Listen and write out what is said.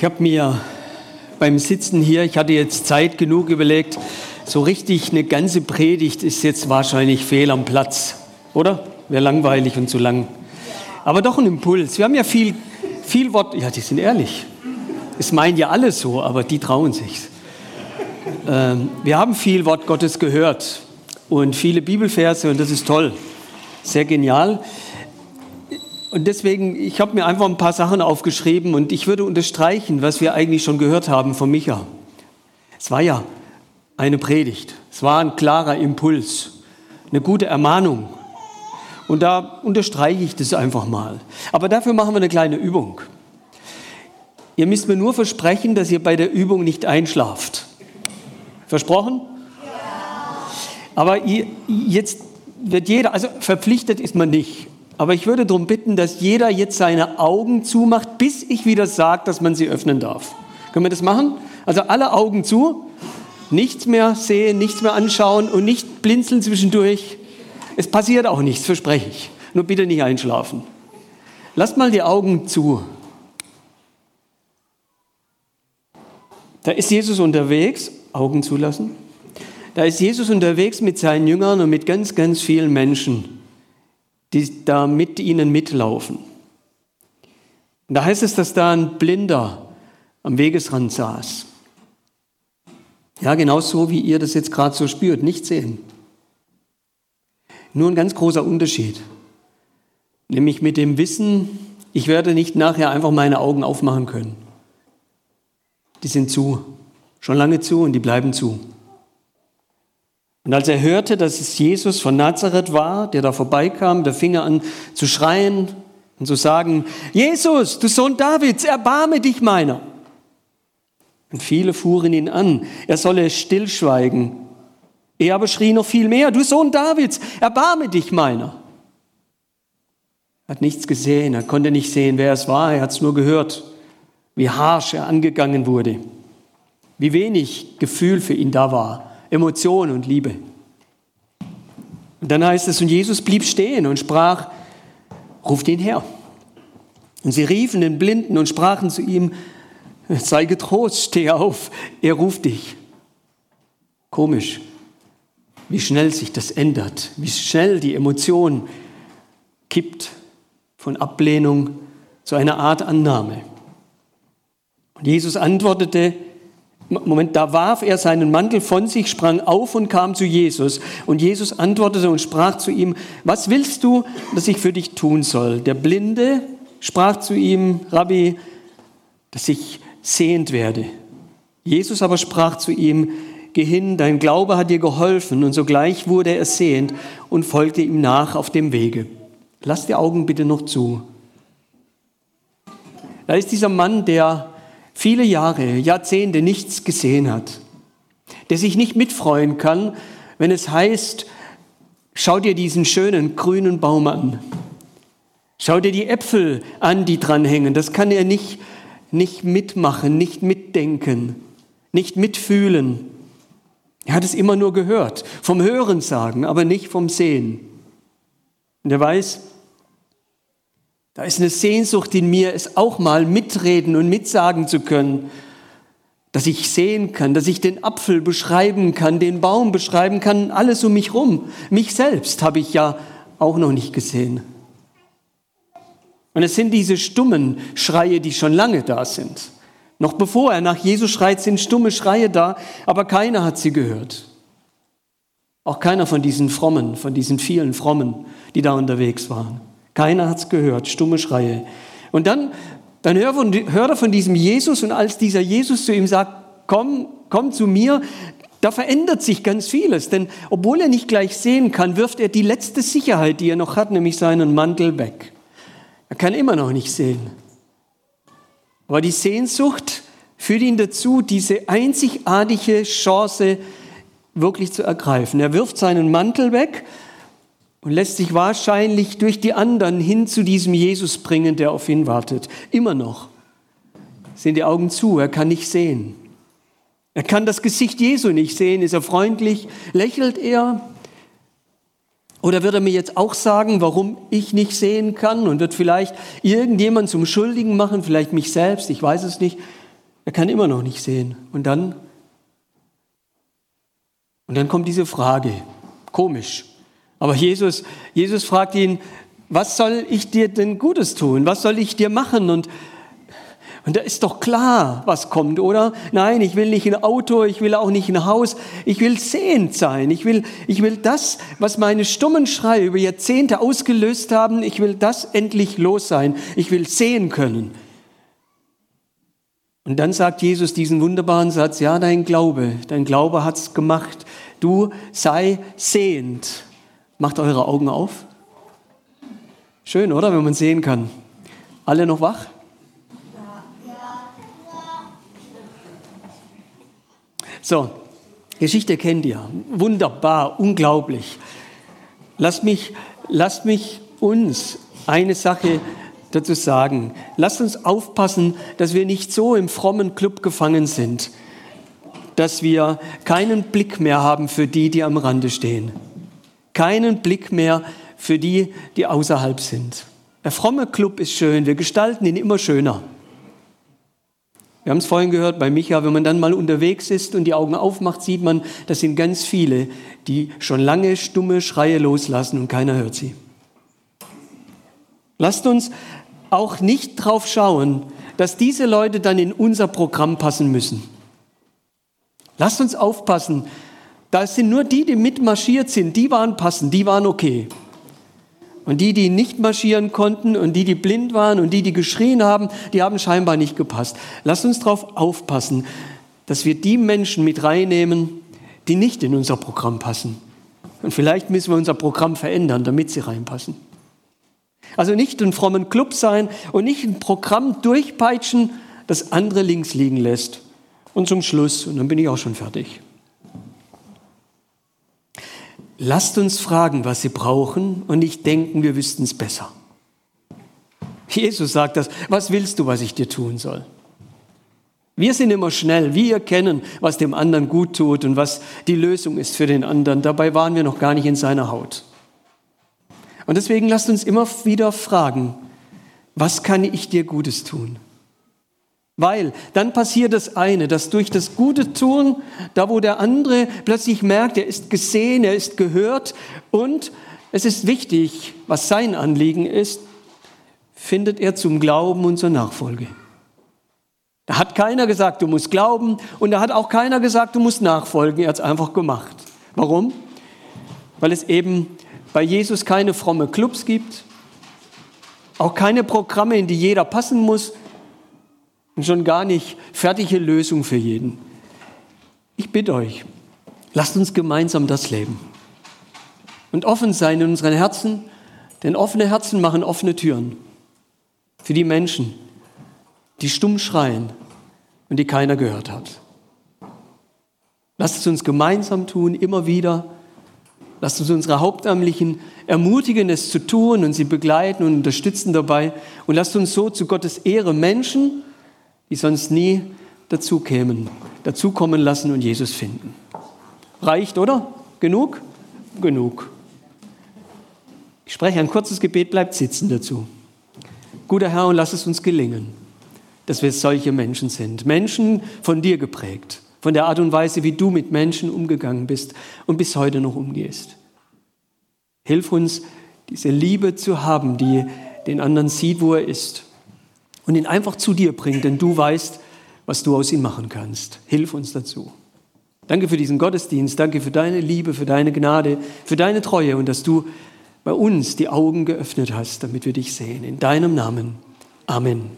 Ich habe mir beim Sitzen hier, ich hatte jetzt Zeit genug überlegt, so richtig eine ganze Predigt ist jetzt wahrscheinlich fehl am Platz, oder? Wäre langweilig und zu lang. Aber doch ein Impuls. Wir haben ja viel, viel Wort. Ja, die sind ehrlich. Es meinen ja alle so, aber die trauen sich. Ähm, wir haben viel Wort Gottes gehört und viele Bibelverse und das ist toll. Sehr genial. Und deswegen, ich habe mir einfach ein paar Sachen aufgeschrieben und ich würde unterstreichen, was wir eigentlich schon gehört haben von Micha. Es war ja eine Predigt, es war ein klarer Impuls, eine gute Ermahnung. Und da unterstreiche ich das einfach mal. Aber dafür machen wir eine kleine Übung. Ihr müsst mir nur versprechen, dass ihr bei der Übung nicht einschlaft. Versprochen? Ja. Aber ihr, jetzt wird jeder, also verpflichtet ist man nicht. Aber ich würde darum bitten, dass jeder jetzt seine Augen zumacht, bis ich wieder sage, dass man sie öffnen darf. Können wir das machen? Also alle Augen zu, nichts mehr sehen, nichts mehr anschauen und nicht blinzeln zwischendurch. Es passiert auch nichts, verspreche ich. Nur bitte nicht einschlafen. Lasst mal die Augen zu. Da ist Jesus unterwegs, Augen zulassen. Da ist Jesus unterwegs mit seinen Jüngern und mit ganz, ganz vielen Menschen die da mit ihnen mitlaufen. Und da heißt es, dass da ein Blinder am Wegesrand saß. Ja, genau so, wie ihr das jetzt gerade so spürt, nicht sehen. Nur ein ganz großer Unterschied. Nämlich mit dem Wissen, ich werde nicht nachher einfach meine Augen aufmachen können. Die sind zu, schon lange zu und die bleiben zu. Und als er hörte, dass es Jesus von Nazareth war, der da vorbeikam, da fing er an zu schreien und zu sagen, Jesus, du Sohn Davids, erbarme dich meiner. Und viele fuhren ihn an, er solle stillschweigen. Er aber schrie noch viel mehr, du Sohn Davids, erbarme dich meiner. Er hat nichts gesehen, er konnte nicht sehen, wer es war, er hat es nur gehört, wie harsch er angegangen wurde, wie wenig Gefühl für ihn da war. Emotion und Liebe. Und dann heißt es, und Jesus blieb stehen und sprach, ruft ihn her. Und sie riefen den Blinden und sprachen zu ihm, sei getrost, steh auf, er ruft dich. Komisch, wie schnell sich das ändert, wie schnell die Emotion kippt von Ablehnung zu einer Art Annahme. Und Jesus antwortete, Moment, da warf er seinen Mantel von sich, sprang auf und kam zu Jesus. Und Jesus antwortete und sprach zu ihm, was willst du, dass ich für dich tun soll? Der Blinde sprach zu ihm, Rabbi, dass ich sehend werde. Jesus aber sprach zu ihm, geh hin, dein Glaube hat dir geholfen. Und sogleich wurde er sehend und folgte ihm nach auf dem Wege. Lass die Augen bitte noch zu. Da ist dieser Mann, der viele Jahre, Jahrzehnte nichts gesehen hat, der sich nicht mitfreuen kann, wenn es heißt, schau dir diesen schönen grünen Baum an. Schau dir die Äpfel an, die dran hängen. Das kann er nicht, nicht mitmachen, nicht mitdenken, nicht mitfühlen. Er hat es immer nur gehört, vom Hören sagen, aber nicht vom Sehen. Und er weiß, da ist eine Sehnsucht in mir, es auch mal mitreden und mitsagen zu können, dass ich sehen kann, dass ich den Apfel beschreiben kann, den Baum beschreiben kann, alles um mich rum. Mich selbst habe ich ja auch noch nicht gesehen. Und es sind diese stummen Schreie, die schon lange da sind. Noch bevor er nach Jesus schreit, sind stumme Schreie da, aber keiner hat sie gehört. Auch keiner von diesen Frommen, von diesen vielen Frommen, die da unterwegs waren. Keiner hat es gehört, stumme Schreie. Und dann, dann hört er von diesem Jesus und als dieser Jesus zu ihm sagt, komm, komm zu mir, da verändert sich ganz vieles, denn obwohl er nicht gleich sehen kann, wirft er die letzte Sicherheit, die er noch hat, nämlich seinen Mantel weg. Er kann immer noch nicht sehen. Aber die Sehnsucht führt ihn dazu, diese einzigartige Chance wirklich zu ergreifen. Er wirft seinen Mantel weg und lässt sich wahrscheinlich durch die anderen hin zu diesem Jesus bringen, der auf ihn wartet. Immer noch sind die Augen zu, er kann nicht sehen. Er kann das Gesicht Jesu nicht sehen. Ist er freundlich? Lächelt er? Oder wird er mir jetzt auch sagen, warum ich nicht sehen kann und wird vielleicht irgendjemand zum Schuldigen machen, vielleicht mich selbst, ich weiß es nicht. Er kann immer noch nicht sehen. Und dann? Und dann kommt diese Frage. Komisch. Aber Jesus, Jesus fragt ihn, was soll ich dir denn Gutes tun? Was soll ich dir machen? Und, und da ist doch klar, was kommt, oder? Nein, ich will nicht ein Auto, ich will auch nicht ein Haus, ich will sehend sein. Ich will, ich will das, was meine stummen Schreie über Jahrzehnte ausgelöst haben, ich will das endlich los sein. Ich will sehen können. Und dann sagt Jesus diesen wunderbaren Satz, ja, dein Glaube, dein Glaube hat's gemacht. Du sei sehend. Macht eure Augen auf. Schön, oder? Wenn man sehen kann. Alle noch wach? So, Geschichte kennt ihr. Wunderbar, unglaublich. Lasst mich, lasst mich uns eine Sache dazu sagen. Lasst uns aufpassen, dass wir nicht so im frommen Club gefangen sind, dass wir keinen Blick mehr haben für die, die am Rande stehen. Keinen Blick mehr für die, die außerhalb sind. Der fromme Club ist schön, wir gestalten ihn immer schöner. Wir haben es vorhin gehört bei Micha, wenn man dann mal unterwegs ist und die Augen aufmacht, sieht man, das sind ganz viele, die schon lange stumme Schreie loslassen und keiner hört sie. Lasst uns auch nicht drauf schauen, dass diese Leute dann in unser Programm passen müssen. Lasst uns aufpassen, da sind nur die, die mitmarschiert sind, die waren passend, die waren okay. Und die, die nicht marschieren konnten und die, die blind waren und die, die geschrien haben, die haben scheinbar nicht gepasst. Lasst uns darauf aufpassen, dass wir die Menschen mit reinnehmen, die nicht in unser Programm passen. Und vielleicht müssen wir unser Programm verändern, damit sie reinpassen. Also nicht ein frommen Club sein und nicht ein Programm durchpeitschen, das andere links liegen lässt. Und zum Schluss, und dann bin ich auch schon fertig. Lasst uns fragen, was sie brauchen und nicht denken, wir wüssten es besser. Jesus sagt das, was willst du, was ich dir tun soll? Wir sind immer schnell, wir erkennen, was dem anderen gut tut und was die Lösung ist für den anderen. Dabei waren wir noch gar nicht in seiner Haut. Und deswegen lasst uns immer wieder fragen, was kann ich dir Gutes tun? Weil dann passiert das eine, dass durch das gute Tun, da wo der andere plötzlich merkt, er ist gesehen, er ist gehört und es ist wichtig, was sein Anliegen ist, findet er zum Glauben und zur Nachfolge. Da hat keiner gesagt, du musst glauben und da hat auch keiner gesagt, du musst nachfolgen. Er hat es einfach gemacht. Warum? Weil es eben bei Jesus keine fromme Clubs gibt, auch keine Programme, in die jeder passen muss und schon gar nicht fertige Lösungen für jeden. Ich bitte euch, lasst uns gemeinsam das leben und offen sein in unseren Herzen, denn offene Herzen machen offene Türen für die Menschen, die stumm schreien und die keiner gehört hat. Lasst es uns gemeinsam tun, immer wieder Lasst uns unsere Hauptamtlichen ermutigen, es zu tun und sie begleiten und unterstützen dabei. Und lasst uns so zu Gottes Ehre Menschen, die sonst nie dazu kämen, dazukommen lassen und Jesus finden. Reicht, oder? Genug? Genug. Ich spreche ein kurzes Gebet, bleibt sitzen dazu. Guter Herr, und lass es uns gelingen, dass wir solche Menschen sind. Menschen von dir geprägt von der Art und Weise, wie du mit Menschen umgegangen bist und bis heute noch umgehst. Hilf uns, diese Liebe zu haben, die den anderen sieht, wo er ist und ihn einfach zu dir bringt, denn du weißt, was du aus ihm machen kannst. Hilf uns dazu. Danke für diesen Gottesdienst, danke für deine Liebe, für deine Gnade, für deine Treue und dass du bei uns die Augen geöffnet hast, damit wir dich sehen. In deinem Namen. Amen.